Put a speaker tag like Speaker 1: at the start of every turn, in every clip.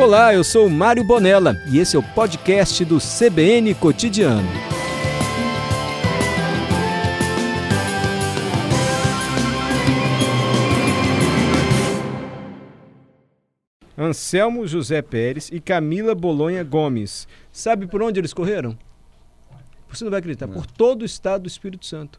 Speaker 1: Olá, eu sou Mário Bonella e esse é o podcast do CBN Cotidiano. Anselmo José Pérez e Camila Bolonha Gomes. Sabe por onde eles correram? Você não vai acreditar, por todo o estado do Espírito Santo.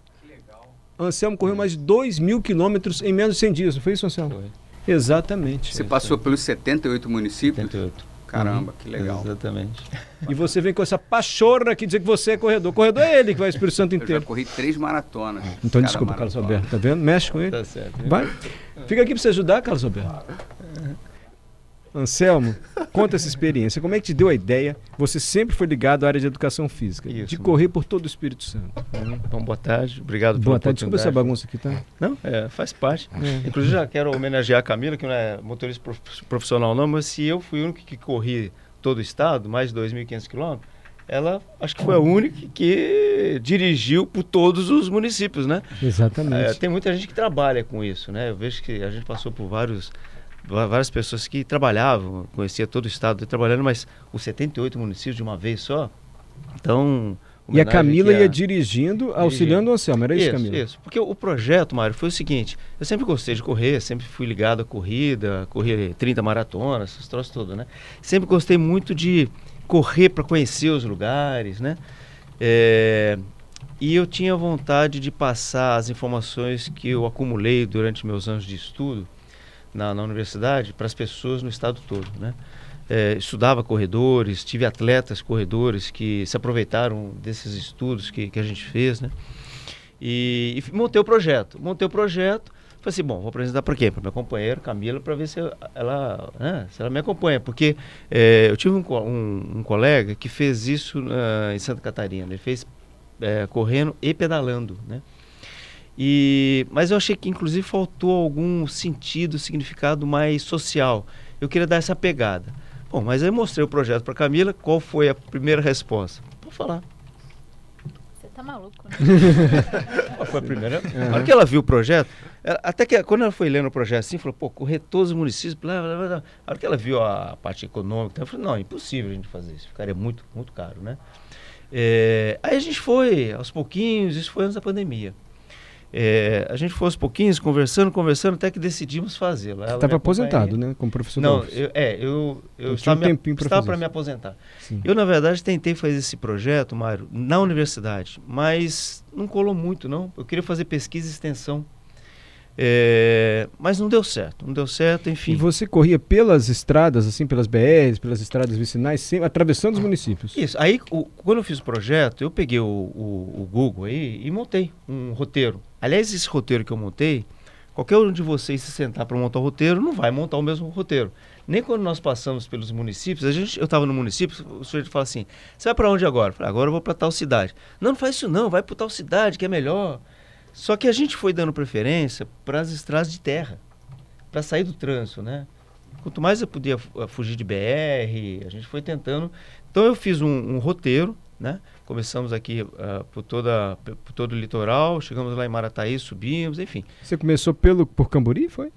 Speaker 1: Anselmo correu mais de 2 mil quilômetros em menos de 100 dias, não foi isso, Anselmo?
Speaker 2: Foi.
Speaker 1: Exatamente.
Speaker 3: Você passou pelos 78 municípios?
Speaker 2: 78.
Speaker 3: Caramba, que legal.
Speaker 2: Exatamente.
Speaker 1: E você vem com essa pachorra aqui dizer que você é corredor. Corredor é ele que vai o Espírito Santo
Speaker 3: Eu já
Speaker 1: inteiro.
Speaker 3: corri três maratonas.
Speaker 1: Então
Speaker 3: Cada
Speaker 1: desculpa, Carlos
Speaker 3: maratona.
Speaker 1: Alberto. Tá vendo? Mexe com ele.
Speaker 2: Tá certo.
Speaker 1: Vai. Fica aqui para você ajudar, Carlos Alberto. Anselmo, conta essa experiência. Como é que te deu a ideia? Você sempre foi ligado à área de educação física,
Speaker 2: Isso.
Speaker 1: de correr por todo o Espírito Santo.
Speaker 2: Então, boa tarde. Obrigado
Speaker 1: Boa
Speaker 2: pela
Speaker 1: tarde. Desculpa essa bagunça aqui, tá?
Speaker 2: Não, é, faz parte.
Speaker 1: É.
Speaker 2: Inclusive, já quero homenagear a Camila, que não é motorista prof- profissional não, mas se eu fui o único que corri todo o estado, mais de 2.500 quilômetros, ela acho que foi a única que dirigiu por todos os municípios, né? É,
Speaker 1: Exatamente.
Speaker 2: tem muita gente que trabalha com isso, né? Eu vejo que a gente passou por vários várias pessoas que trabalhavam, conhecia todo o estado trabalhando, mas os 78 municípios de uma vez só. Então,
Speaker 1: E a Camila
Speaker 2: aqui
Speaker 1: ia
Speaker 2: a-
Speaker 1: dirigindo, auxiliando o Anselmo. Era isso,
Speaker 2: isso,
Speaker 1: Camila?
Speaker 2: isso. Porque o projeto, Mário, foi o seguinte: eu sempre gostei de correr, sempre fui ligado à corrida, corri 30 maratonas, esses troços todos, né? Sempre gostei muito de correr para conhecer os lugares, né? É, e eu tinha vontade de passar as informações que eu acumulei durante meus anos de estudo na, na universidade para as pessoas no estado todo, né? É, estudava corredores, tive atletas corredores que se aproveitaram desses estudos que, que a gente fez, né? E, e montei o projeto. Montei o projeto. Falei assim, bom, vou apresentar para quê? Para minha companheira, Camila, para ver se ela, né, se ela me acompanha. Porque é, eu tive um, um- um colega que fez isso ah, em Santa Catarina. Ele fez é, correndo e pedalando, né? E, mas eu achei que inclusive faltou algum sentido, significado mais social. Eu queria dar essa pegada. Bom, mas aí eu mostrei o projeto para Camila. Qual foi a primeira resposta? Vou falar.
Speaker 4: Você tá maluco, né?
Speaker 2: Qual foi a primeira? Na hora que ela viu o projeto, ela- até que quando ela foi lendo o projeto assim, falou, pô, correr todos os municípios, blá, blá, blá, blá. A hora que ela viu a parte econômica, ela falou, não, é impossível a gente fazer isso, ficaria muito, muito caro, né? É, aí a gente foi aos pouquinhos, isso foi antes da pandemia. É, a gente foi aos pouquinhos, conversando, conversando, até que decidimos fazê-lo. Ela me
Speaker 1: Estava aposentado, né? Como professor
Speaker 2: Não, eu, é, eu, eu
Speaker 1: tinha um
Speaker 2: estava,
Speaker 1: fazer
Speaker 2: para me aposentar.
Speaker 1: Sim.
Speaker 2: Eu, na verdade, tentei fazer esse projeto, Mário, na universidade, mas não colou muito, não. Eu queria fazer pesquisa e extensão. É, mas não deu certo, não deu certo,
Speaker 1: E
Speaker 2: enfim.
Speaker 1: você corria pelas estradas, assim, pelas BRs, pelas estradas vicinais, sempre, atravessando os municípios.
Speaker 2: Isso, aí o- quando eu fiz o projeto, eu peguei o, o- o Google aí e montei um roteiro. Aliás, esse roteiro que eu montei, qualquer um de vocês se sentar para montar o roteiro, não vai montar o mesmo roteiro. Nem quando nós passamos pelos municípios, a gente, eu estava no município, o sujeito fala assim: você vai para onde agora? Eu falei, agora eu vou para tal cidade. Não, não faz isso não, vai para tal cidade que é melhor. Só que a gente foi dando preferência para as estradas de terra, para sair do trânsito, né? Quanto mais eu podia fu- fugir de BR, a gente foi tentando. Então eu fiz um, um roteiro, né? Começamos aqui ah, por, toda, por todo o litoral, chegamos lá em Marataí, subimos, enfim.
Speaker 1: Você começou pelo, por Camburi, foi?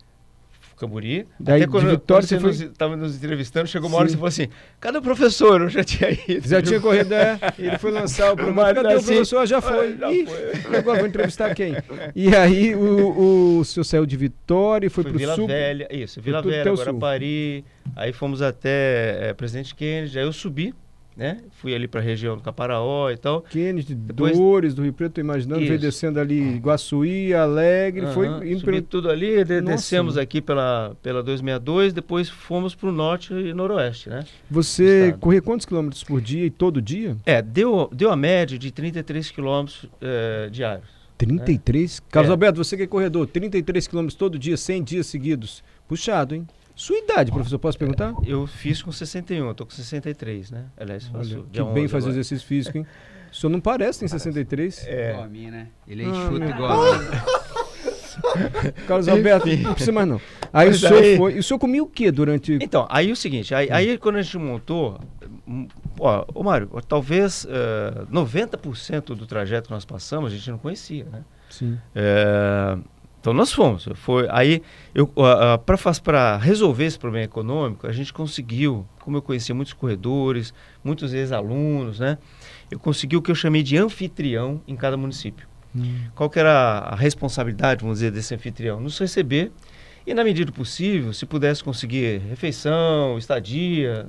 Speaker 2: Camburi.
Speaker 1: Daí,
Speaker 2: Até quando,
Speaker 1: Vitória,
Speaker 2: quando você estava nos entrevistando, chegou uma hora e
Speaker 1: Sim.
Speaker 2: você falou assim, cadê o professor? Eu já tinha ido.
Speaker 1: Já tinha corrido, é. Ele foi lançar o programa. Cadê o
Speaker 2: assim,
Speaker 1: professor? Já foi.
Speaker 2: já
Speaker 1: Ih,
Speaker 2: foi.
Speaker 1: Agora vou entrevistar quem? E aí o, o senhor saiu de Vitória e foi,
Speaker 2: Foi
Speaker 1: pro
Speaker 2: Vila
Speaker 1: sul.
Speaker 2: Velha, isso, Vila Velha,
Speaker 1: o sul.
Speaker 2: Guarapari, aí fomos até eh, Presidente Kennedy, aí eu subi, né? Fui ali para a região do Caparaó e tal.
Speaker 1: Kennedy,
Speaker 2: Depois-
Speaker 1: Dores, do Rio Preto, tô imaginando, veio descendo ali Guaçuí, Alegre, foi indo pelo...
Speaker 2: tudo ali, de-
Speaker 1: Nossa.
Speaker 2: descemos aqui pela, pela 262, depois fomos para o norte e noroeste, né?
Speaker 1: Você corria quantos quilômetros por dia e todo dia?
Speaker 2: É, deu, deu a média de 33 quilômetros eh, diários.
Speaker 1: 33? Carlos
Speaker 2: É.
Speaker 1: Alberto, você que é corredor, 33 quilômetros todo dia, 100 dias seguidos. Puxado, hein? Sua idade, professor, posso perguntar?
Speaker 2: Eu fiz com 61, eu tô com 63, né? Aliás, faço
Speaker 1: Olha, que bem
Speaker 2: 11
Speaker 1: fazer
Speaker 2: agora.
Speaker 1: exercício físico, hein? O senhor não parece, tem 63.
Speaker 2: É.
Speaker 3: Igual a mim, né? Ele é
Speaker 1: Ah,
Speaker 3: enxuto
Speaker 1: meu
Speaker 3: igual a mim.
Speaker 1: Carlos Alberto, não precisa mais não. Aí o senhor
Speaker 2: aí-
Speaker 1: foi. E o senhor comia o que durante.
Speaker 2: Então, aí o seguinte, aí, aí quando a gente montou, hum, ó, ô Mário, ó, talvez eh, 90% do trajeto que nós passamos a gente não conhecia, né?
Speaker 1: Sim.
Speaker 2: É, Então nós fomos. Foi, aí, eu, para resolver esse problema econômico, a gente conseguiu, como eu conhecia muitos corredores, muitos ex-alunos, né? Eu consegui o que eu chamei de anfitrião em cada município. Hum. Qual que era a responsabilidade, vamos dizer, desse anfitrião? Nos receber e, na medida do possível, se pudesse conseguir refeição, estadia.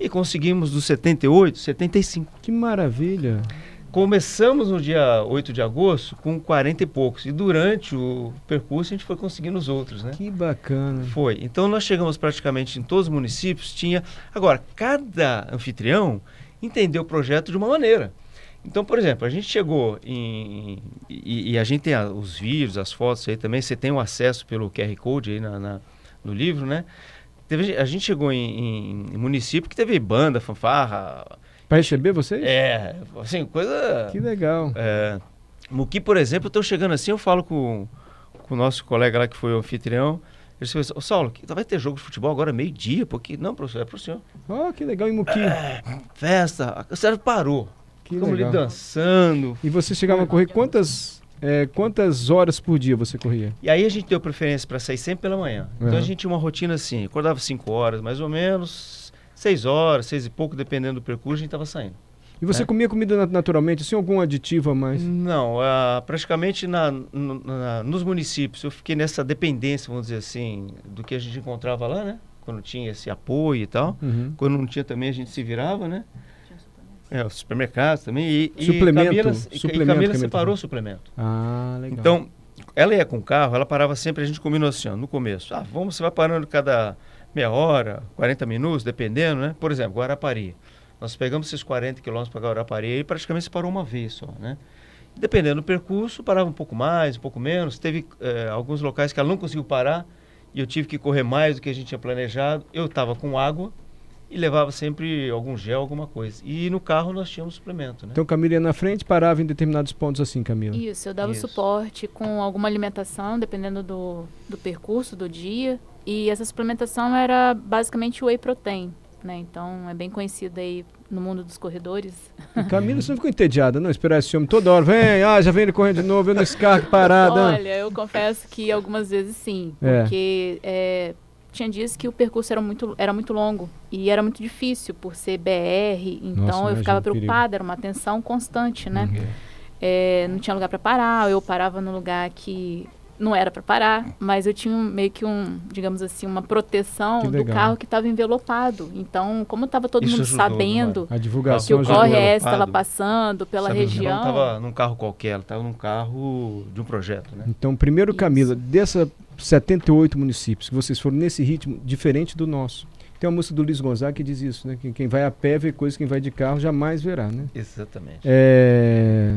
Speaker 2: E conseguimos dos 78, 75.
Speaker 1: Que maravilha!
Speaker 2: Começamos no dia 8 de agosto com 40 e poucos. E durante o percurso a gente foi conseguindo os outros, né?
Speaker 1: Que bacana.
Speaker 2: Foi. Então nós chegamos praticamente em todos os municípios. Tinha. Agora, cada anfitrião entendeu o projeto de uma maneira. Então, por exemplo, a gente chegou em. E, e a gente tem a, os vídeos, as fotos aí também, você tem o acesso pelo QR Code aí na, na no livro, né? Teve, a gente chegou em, em, município que teve banda, fanfarra.
Speaker 1: Para receber vocês?
Speaker 2: É, assim, coisa.
Speaker 1: Que legal.
Speaker 2: É, Muqui, por exemplo, eu estou chegando assim, eu falo com, com o nosso colega lá que foi o anfitrião. Ele disse, ô Saulo, vai ter jogo de futebol agora meio-dia? Porque. Não, professor, é pro senhor.
Speaker 1: Oh, que legal, em Muqui. É,
Speaker 2: festa, a senhora parou. Que Ficamos legal. ali dançando.
Speaker 1: E você chegava a correr quantas, é, quantas horas por dia você corria?
Speaker 2: E aí a gente deu preferência para sair sempre pela manhã. Uhum. Então a gente tinha uma rotina assim, acordava 5 horas mais ou menos, 6 horas, 6 e pouco, dependendo do percurso, a gente estava saindo.
Speaker 1: E você é. comia comida naturalmente, sem algum aditivo a mais?
Speaker 2: Não, uh, praticamente na, na, nos municípios eu fiquei nessa dependência, vamos dizer assim, do que a gente encontrava lá, né? Quando tinha esse apoio e tal. Uhum. Quando não tinha também a gente se virava, né? É, os supermercados também. E,
Speaker 1: suplemento.
Speaker 2: E Camila,
Speaker 1: suplemento,
Speaker 2: e Camila separou o suplemento.
Speaker 1: Ah, legal.
Speaker 2: Então, ela ia com o carro, ela parava sempre, a gente combinou assim, ó, no começo. Ah, vamos, você vai parando cada meia hora, 40 minutos, dependendo, né? Por exemplo, Guarapari. Nós pegamos esses 40 quilômetros para Guarapari e praticamente se parou uma vez só, né? Dependendo do percurso, parava um pouco mais, um pouco menos. Teve é, alguns locais que ela não conseguiu parar e eu tive que correr mais do que a gente tinha planejado. Eu estava com água, e levava sempre algum gel, alguma coisa. E no carro nós tínhamos suplemento, né?
Speaker 1: Então Camila ia na frente parava em determinados pontos assim, Camila?
Speaker 4: Isso, eu dava Isso. suporte com alguma alimentação, dependendo do, do percurso, do dia. E essa suplementação era basicamente whey protein, né? Então é bem conhecida aí no mundo dos corredores.
Speaker 1: E Camila, você não ficou entediada, não? Esperar esse homem toda hora, vem, ah, já vem ele correndo de novo, eu no carro parada.
Speaker 4: Olha, eu confesso que algumas vezes sim, é. porque é, tinha dias que o percurso era muito, era muito longo e era muito difícil por ser BR, então Nossa, eu ficava preocupada, era uma tensão constante, né? Uhum. É, não tinha lugar para parar, eu parava no lugar que não era para parar, mas eu tinha meio que um, digamos assim, uma proteção do carro que estava envelopado. Então, como estava todo Isso mundo ajudou, sabendo
Speaker 1: a divulgação
Speaker 4: que o Corre estava passando pela Sabe, região. Não
Speaker 2: estava num carro qualquer, estava num carro de um projeto, né?
Speaker 1: Então, primeiro, Camila, dessa 78 municípios, que vocês foram nesse ritmo diferente do nosso. Tem uma música do Luiz Gonzaga que diz isso, né? Que quem vai a pé vê coisas que quem vai de carro jamais verá, né?
Speaker 2: Exatamente.
Speaker 1: É...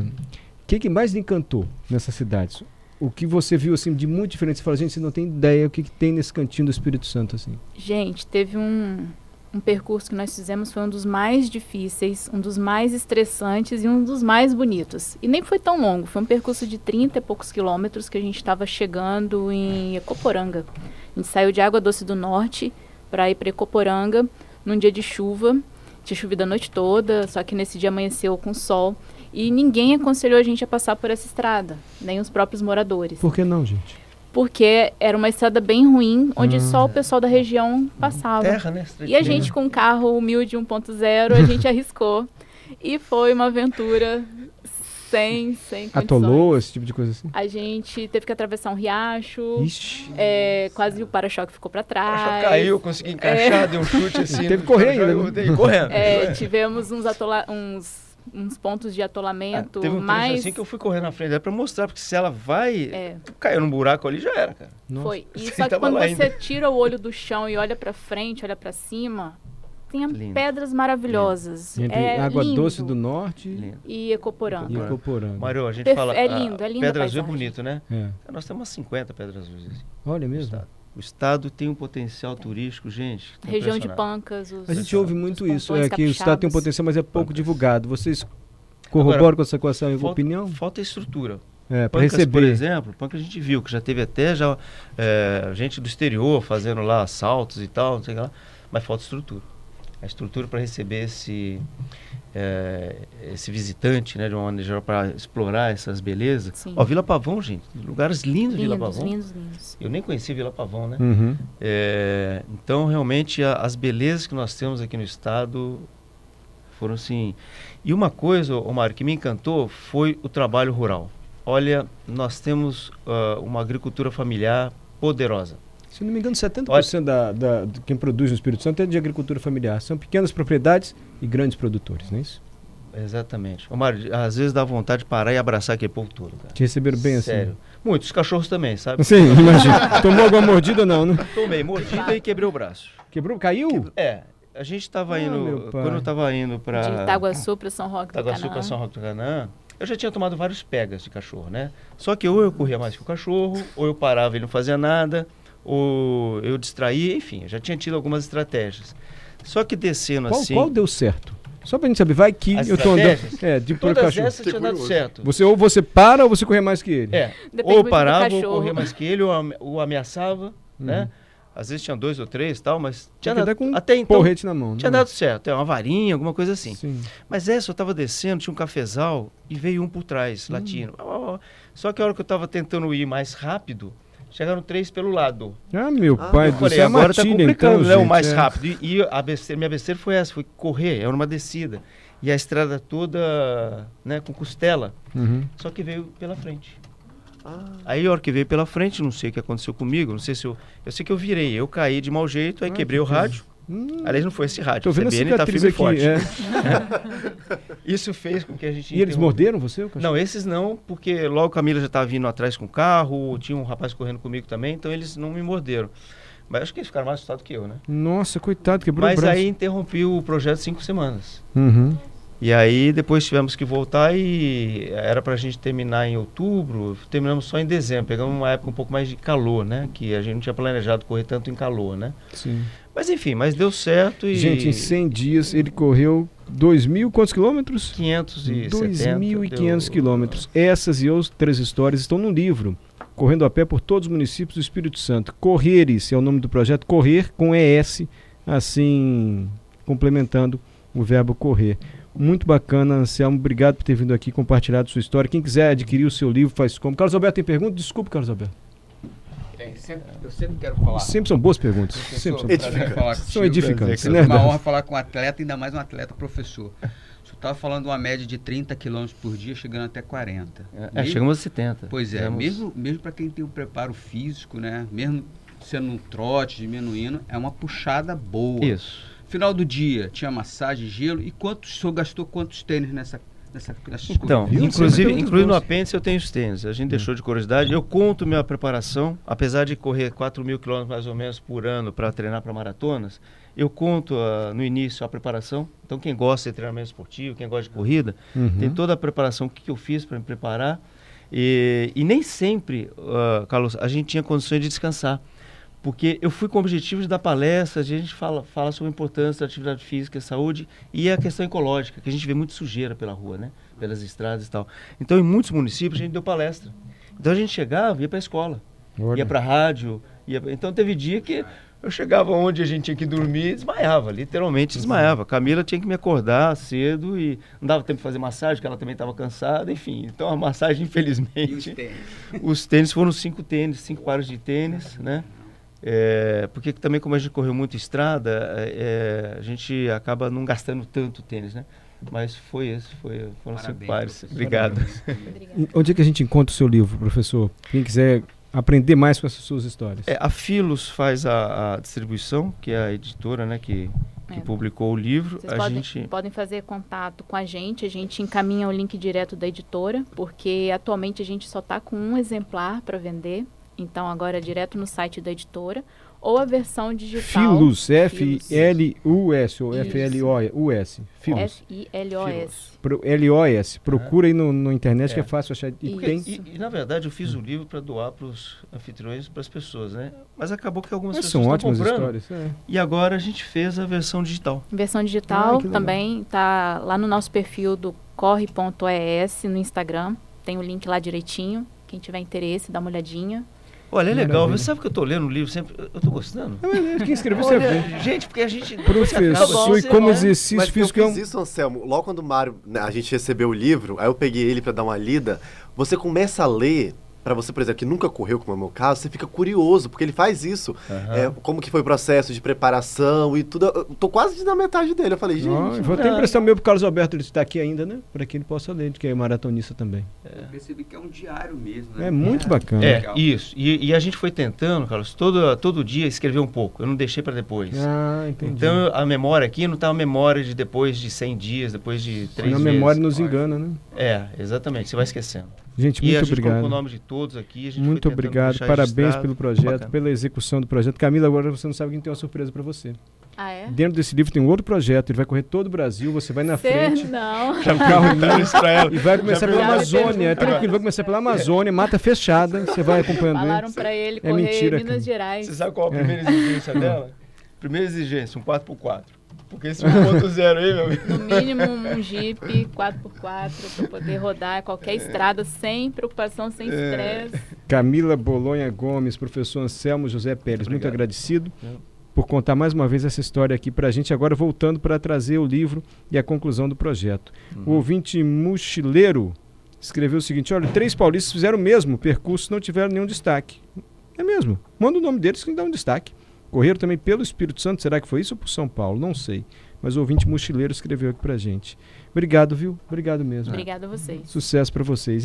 Speaker 1: O que, que mais lhe encantou nessa cidade? O que você viu assim de muito diferente? Você fala, gente, você não tem ideia o que, que tem nesse cantinho do Espírito Santo assim.
Speaker 4: Gente, teve um, um percurso que nós fizemos foi um dos mais difíceis, um dos mais estressantes e um dos mais bonitos. E nem foi tão longo, foi um percurso de 30 e poucos quilômetros que a gente estava chegando em Ecoporanga. A gente saiu de Água Doce do Norte para ir para Ecoporanga num dia de chuva. Tinha chovido a noite toda, só que nesse dia amanheceu com sol. E ninguém aconselhou a gente a passar por essa estrada, nem os próprios moradores.
Speaker 1: Por que não, gente?
Speaker 4: porque era uma estrada bem ruim, onde hum. só o pessoal da região passava.
Speaker 2: Terra, né?
Speaker 4: E a gente com um carro humilde 1.0, a gente arriscou. E foi uma aventura sem, sem condições.
Speaker 1: Atolou, esse tipo de coisa assim?
Speaker 4: A gente teve que atravessar um riacho. É, quase o para-choque ficou para trás. O para-choque
Speaker 2: caiu, consegui encaixar, é. deu um chute assim.
Speaker 1: teve que correr ainda. Né?
Speaker 2: Correndo.
Speaker 4: É, tivemos uns, atola uns uns pontos de atolamento
Speaker 2: ah, teve um
Speaker 4: mais...
Speaker 2: assim que eu fui correr na frente dela para mostrar, porque se ela vai é. cair num buraco ali, já era, cara.
Speaker 4: Nossa. Foi. E só que quando você ainda. tira o olho do chão e olha para frente, olha para cima, tem lindo. pedras maravilhosas.
Speaker 1: Lindo. É Água lindo. Doce do Norte
Speaker 4: lindo. e Ecoporanga.
Speaker 1: E Ecoporanga.
Speaker 2: Mário, a gente Perfe fala...
Speaker 4: É lindo, é lindo
Speaker 2: Pedra Azul é bonito, né?
Speaker 1: É.
Speaker 2: Nós temos umas 50 pedras azuis.
Speaker 1: Olha mesmo.
Speaker 2: O estado tem um potencial turístico, gente.
Speaker 4: Região de Pancas. Os,
Speaker 1: a gente ouve muito isso, é que o estado tem um potencial, mas é pouco Pancas. divulgado. Vocês corroboram com essa equação e opinião?
Speaker 2: Falta estrutura.
Speaker 1: É, para receber. por
Speaker 2: exemplo, Pancas a gente viu que já teve até já é, gente do exterior fazendo lá assaltos e tal, não sei lá, mas falta estrutura. A estrutura para receber esse é, esse visitante, né, de uma maneira geral, para explorar essas belezas.
Speaker 4: Sim.
Speaker 2: Ó, Vila Pavão, gente, lugares lindos, Vila
Speaker 4: Lindos,
Speaker 2: Pavão.
Speaker 4: lindos, lindos.
Speaker 2: Eu nem conhecia Vila Pavão, né?
Speaker 1: Uhum.
Speaker 2: É, então, realmente, a- as belezas que nós temos aqui no estado foram assim. E uma coisa, Omar, que me encantou foi o trabalho rural. Olha, nós temos ah, uma agricultura familiar poderosa.
Speaker 1: Se não me engano, 70% da, da, de quem produz no Espírito Santo é de agricultura familiar. São pequenas propriedades e grandes produtores, não é isso?
Speaker 2: Exatamente. Omar, às vezes dá vontade de parar e abraçar aquele povo todo. Cara.
Speaker 1: Te receberam bem
Speaker 2: Sério. Muitos cachorros também, sabe?
Speaker 1: assim? Sim, imagina. Tomou alguma mordida ou não, né?
Speaker 2: Tomei mordida e quebrei o braço.
Speaker 1: Quebrou? Caiu?
Speaker 2: É, a gente estava
Speaker 1: Ah,
Speaker 2: indo. Quando eu estava indo
Speaker 4: De
Speaker 2: para.
Speaker 4: Itaguaçu para São Roque do
Speaker 2: Itaguaçu
Speaker 4: Canaã.
Speaker 2: para São Roque do Canaã, eu já tinha tomado vários pegas de cachorro, né? Só que ou eu corria mais que o cachorro, ou eu parava e ele não fazia nada, ou eu distraía, enfim, eu já tinha tido algumas estratégias. Só que descendo
Speaker 1: Qual,
Speaker 2: assim.
Speaker 1: qual deu certo? Só pra gente saber, vai que
Speaker 2: As
Speaker 1: eu tô andando. É, de pôr o
Speaker 2: Todas
Speaker 1: cachorro.
Speaker 2: essas tinham dado certo.
Speaker 1: Você ou você para ou você correr mais que ele.
Speaker 2: É,
Speaker 4: Depende
Speaker 2: ou parava, ou mais que ele, ou ou ameaçava, né? Às vezes tinha dois ou três e tal, mas tinha dado,
Speaker 1: com
Speaker 2: até então
Speaker 1: Porrete na mão.
Speaker 2: tinha
Speaker 1: né?
Speaker 2: dado certo. É uma varinha, alguma coisa assim.
Speaker 1: Sim.
Speaker 2: Mas essa eu tava descendo, tinha um cafezal e veio um por trás,
Speaker 1: Hum.
Speaker 2: ó. Só que a hora que eu tava tentando ir mais rápido, chegaram três pelo lado.
Speaker 1: Ah, meu
Speaker 5: Ah,
Speaker 1: pai
Speaker 2: falei,
Speaker 1: céu, é
Speaker 2: agora tá
Speaker 1: matilha,
Speaker 2: complicando,
Speaker 1: então,
Speaker 2: né? O
Speaker 1: gente,
Speaker 2: mais
Speaker 1: é.
Speaker 2: rápido. E, e a besteira, minha besteira foi essa, foi correr, era uma descida. E a estrada toda, né, com costela.
Speaker 1: Uhum.
Speaker 2: Só que veio pela frente.
Speaker 5: Ah,
Speaker 2: Aí a hora que veio pela frente, não sei o que aconteceu comigo, não sei se eu. Eu sei que eu virei, eu caí de mau jeito, aí
Speaker 1: Ah,
Speaker 2: quebrei o rádio.
Speaker 1: Hum,
Speaker 2: Aliás, não foi esse rádio,
Speaker 1: tô
Speaker 2: o
Speaker 1: vendo a
Speaker 2: CBN tá firme e
Speaker 1: aqui.
Speaker 2: forte.
Speaker 1: é.
Speaker 2: Isso fez com que a gente.
Speaker 1: E eles morderam você? o?
Speaker 2: Não, esses não, porque logo a Camila já estava vindo atrás com o carro, tinha um rapaz correndo comigo também, então eles não me morderam. Mas acho que eles ficaram mais assustados que eu, né?
Speaker 1: Nossa, coitado, quebrou o
Speaker 2: Mas
Speaker 1: braço.
Speaker 2: aí interrompi o projeto cinco semanas.
Speaker 1: Uhum.
Speaker 2: E aí depois tivemos que voltar e era pra gente terminar em outubro, terminamos só em dezembro. Pegamos uma época um pouco mais de calor, né? Que a gente não tinha planejado correr tanto em calor, né?
Speaker 1: Sim.
Speaker 2: Mas enfim, mas deu certo e.
Speaker 1: Gente, em 100 dias ele correu 2 mil quantos quilômetros?
Speaker 2: 570.
Speaker 1: 2.500
Speaker 2: deu-
Speaker 1: quilômetros. Essas e outras histórias estão no livro. Correndo a pé por todos os municípios do Espírito Santo. Correres é o nome do projeto. Correr com ES, assim, complementando o verbo correr. Muito bacana, Anselmo. Obrigado por ter vindo aqui compartilhado sua história. Quem quiser adquirir o seu livro, faz como. Carlos Alberto tem pergunta? Desculpe, Carlos Alberto.
Speaker 3: Tem, sempre- eu sempre quero falar.
Speaker 1: Sempre são boas perguntas.
Speaker 3: Professor,
Speaker 1: Sempre são,
Speaker 3: falar
Speaker 1: são edificantes.
Speaker 3: É
Speaker 1: Né?
Speaker 3: uma honra falar com um atleta, ainda mais um atleta professor. O senhor estava falando de uma média de 30 quilômetros por dia, chegando até 40.
Speaker 2: É,
Speaker 3: Mesmo-
Speaker 2: chegamos a 70.
Speaker 3: Pois é,
Speaker 2: Fizemos-
Speaker 3: mesmo, mesmo para quem tem o preparo físico, né? Mesmo sendo um trote, diminuindo, é uma puxada boa.
Speaker 2: Isso.
Speaker 3: Final do dia, tinha massagem, gelo. E quantos, o senhor gastou quantos tênis nessa, nessas
Speaker 2: Então, inclusive, inclusive no apêndice eu tenho os tênis. A gente deixou de curiosidade. Eu conto minha preparação, apesar de correr 4 mil quilômetros mais ou menos por ano para treinar para maratonas, eu conto ah, no início a preparação. Então, quem gosta de treinamento esportivo, quem gosta de corrida,
Speaker 1: Uhum.
Speaker 2: tem toda a preparação, o que, que eu fiz para me preparar. E, e nem sempre, ah, Carlos, a gente tinha condições de descansar. Porque eu fui com o objetivo de dar palestras, de a gente fala, fala sobre a importância da atividade física e saúde e a questão ecológica, que a gente vê muito sujeira pela rua, né? Pelas estradas e tal. Então, em muitos municípios, a gente deu palestra. Então, a gente chegava, ia para a escola,
Speaker 1: Olha.
Speaker 2: ia para a rádio. Ia Então, teve dia que eu chegava onde a gente tinha que dormir e desmaiava, literalmente desmaiava. Camila tinha que me acordar cedo e não dava tempo de fazer massagem, porque ela também estava cansada, enfim. Então, a massagem,
Speaker 3: E os
Speaker 2: infelizmente...
Speaker 3: tênis?
Speaker 2: Os tênis foram cinco tênis, cinco pares de tênis, né? É, porque também como a gente correu muito estrada, é, a gente acaba não gastando tanto tênis, né? Mas foi esse, foi, foram
Speaker 3: Parabéns,
Speaker 2: cinco pares.
Speaker 3: professor.
Speaker 2: Obrigado.
Speaker 4: Obrigada.
Speaker 1: Onde é que a gente encontra o seu livro, professor? Quem quiser aprender mais com essas suas histórias.
Speaker 2: É, a Filos faz a, a distribuição, que é a editora, né, que, que
Speaker 4: É.
Speaker 2: publicou o livro.
Speaker 4: Vocês
Speaker 2: a
Speaker 4: podem,
Speaker 2: gente
Speaker 4: podem fazer contato com a gente, a gente encaminha o link direto da editora, porque atualmente a gente só está com um exemplar para vender, então agora é direto no site da editora, ou a versão digital.
Speaker 1: Filus,
Speaker 4: Filos.
Speaker 1: F-L-U-S ou
Speaker 4: Isso.
Speaker 1: F-L-O-S. Filus.
Speaker 4: F-I-L-O-S.
Speaker 1: Pro- L-O-S. Procura aí no, no internet que é
Speaker 2: É.
Speaker 1: fácil achar. E.
Speaker 2: Porque-
Speaker 1: tem.
Speaker 2: E, e, na verdade eu fiz o livro para doar para os anfitriões, para as pessoas, né? Mas acabou que algumas
Speaker 1: Mas
Speaker 2: pessoas
Speaker 1: são
Speaker 2: estão
Speaker 1: ótimas
Speaker 2: comprando.
Speaker 1: histórias. é.
Speaker 2: E agora a gente fez a versão digital.
Speaker 4: Versão digital
Speaker 1: Ah,
Speaker 4: também tá lá no nosso perfil do corre.es no Instagram. Tem o link lá direitinho. Quem tiver interesse, dá uma olhadinha.
Speaker 2: Olha, é legal.
Speaker 1: Maravilha.
Speaker 2: Você sabe que eu tô lendo o livro sempre. Eu tô gostando.
Speaker 1: Quem escreveu você
Speaker 2: Olha,
Speaker 1: vê.
Speaker 2: gente, porque a gente.
Speaker 1: Professor, e como exercício
Speaker 5: Mas
Speaker 1: físico é
Speaker 5: eu
Speaker 1: um...
Speaker 5: fiz isso, Anselmo. Logo quando o Mário, né, a gente recebeu o livro, aí eu peguei ele pra dar uma lida. Você começa a ler, pra você, por exemplo, que nunca correu, como é o meu caso, você fica curioso, porque ele faz isso.
Speaker 2: Aham.
Speaker 5: É, como que foi o processo de preparação e tudo. Eu tô quase na metade dele. Eu falei, gente.
Speaker 1: Ó, eu vou até emprestar o meu pro Carlos Alberto, ele está aqui ainda, né? Para que ele possa ler, que é maratonista também.
Speaker 3: Eu percebi que é um diário mesmo, né?
Speaker 1: É muito bacana.
Speaker 2: É,
Speaker 3: Legal.
Speaker 2: isso. E, e a gente foi tentando, Carlos, todo, todo dia escrever um pouco. Eu não deixei para depois.
Speaker 1: Ah, entendi.
Speaker 2: Então a memória aqui não tá uma memória de depois de 100 dias, depois de três
Speaker 1: a
Speaker 2: meses.
Speaker 1: memória nos engana, né?
Speaker 2: É, exatamente. Você vai esquecendo.
Speaker 1: Gente,
Speaker 2: e a
Speaker 1: muito
Speaker 2: gente colocou o
Speaker 1: obrigado.
Speaker 2: nome de todos aqui. A gente
Speaker 1: Muito obrigado, parabéns pelo projeto,
Speaker 2: Bacana.
Speaker 1: pela execução do projeto. Camila, agora você não sabe quem tem uma surpresa para você.
Speaker 4: Ah, é?
Speaker 1: Dentro desse livro tem um outro projeto, ele vai correr todo o Brasil, você vai na
Speaker 4: Cê
Speaker 1: frente,
Speaker 4: Não.
Speaker 1: lindo, e vai começar pela. Amazônia, é
Speaker 4: Já
Speaker 1: tranquilo, vai começar pela Amazônia, mata fechada, você vai acompanhando
Speaker 4: Falaram
Speaker 1: ele.
Speaker 4: pra ele
Speaker 1: É
Speaker 4: correr
Speaker 1: mentira,
Speaker 4: Minas
Speaker 1: cara.
Speaker 4: Gerais.
Speaker 2: Você sabe qual a primeira exigência dela? Primeira exigência, um 4x4. Porque esse 1.0 aí, meu amigo.
Speaker 4: No mínimo um Jeep 4x4 para poder rodar qualquer estrada sem preocupação, sem estresse.
Speaker 1: Camila Bolonha Gomes, professor Anselmo José Pérez, muito
Speaker 2: Obrigado.
Speaker 1: agradecido por contar mais uma vez essa história aqui para a gente. Agora voltando para trazer o livro e a conclusão do projeto. O ouvinte mochileiro escreveu o seguinte: olha, três paulistas fizeram o mesmo percurso e não tiveram nenhum destaque. É mesmo. Manda o nome deles que dá um destaque. Correram também pelo Espírito Santo, será que foi isso ou por São Paulo? Não sei. Mas o ouvinte mochileiro escreveu aqui pra gente. Obrigado, viu? Obrigado mesmo.
Speaker 4: Obrigada a vocês.
Speaker 1: Sucesso para vocês.